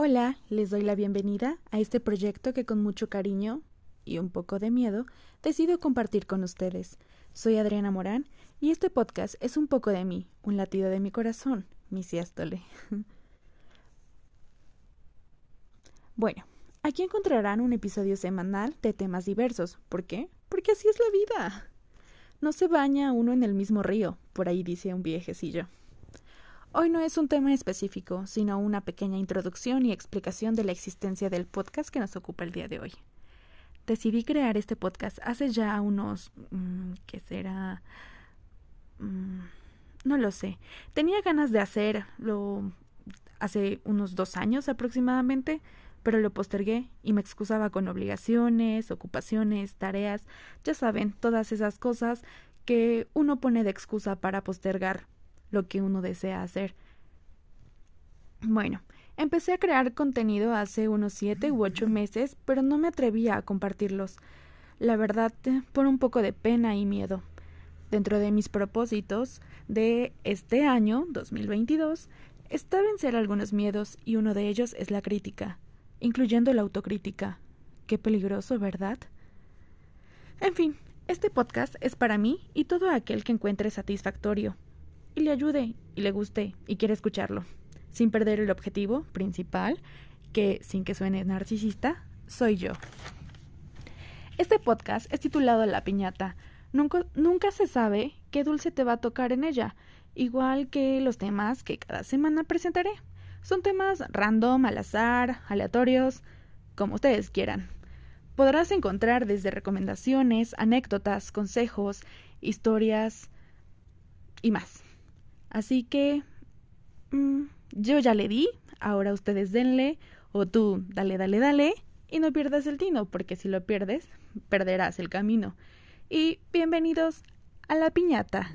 Hola, les doy la bienvenida a este proyecto que con mucho cariño y un poco de miedo decido compartir con ustedes. Soy Adriana Morán y este podcast es un poco de mí, un latido de mi corazón, mi siástole. bueno, aquí encontrarán un episodio semanal de temas diversos. ¿Por qué? Porque así es la vida. No se baña uno en el mismo río, por ahí dice un viejecillo. Hoy no es un tema específico, sino una pequeña introducción y explicación de la existencia del podcast que nos ocupa el día de hoy. Decidí crear este podcast hace ya unos... Mm, ¿qué será? Mm, no lo sé. Tenía ganas de hacerlo hace unos dos años aproximadamente, pero lo postergué y me excusaba con obligaciones, ocupaciones, tareas, ya saben, todas esas cosas que uno pone de excusa para postergar lo que uno desea hacer. Bueno, empecé a crear contenido hace unos siete u ocho meses, pero no me atrevía a compartirlos. La verdad, por un poco de pena y miedo. Dentro de mis propósitos de este año, 2022, está vencer algunos miedos y uno de ellos es la crítica, incluyendo la autocrítica. Qué peligroso, ¿verdad? En fin, este podcast es para mí y todo aquel que encuentre satisfactorio y le ayude y le guste y quiere escucharlo, sin perder el objetivo principal, que sin que suene narcisista, soy yo. Este podcast es titulado La piñata. Nunca, nunca se sabe qué dulce te va a tocar en ella, igual que los temas que cada semana presentaré. Son temas random, al azar, aleatorios, como ustedes quieran. Podrás encontrar desde recomendaciones, anécdotas, consejos, historias y más. Así que mm, yo ya le di, ahora ustedes denle, o tú dale, dale, dale, y no pierdas el tino, porque si lo pierdes, perderás el camino. Y bienvenidos a la piñata.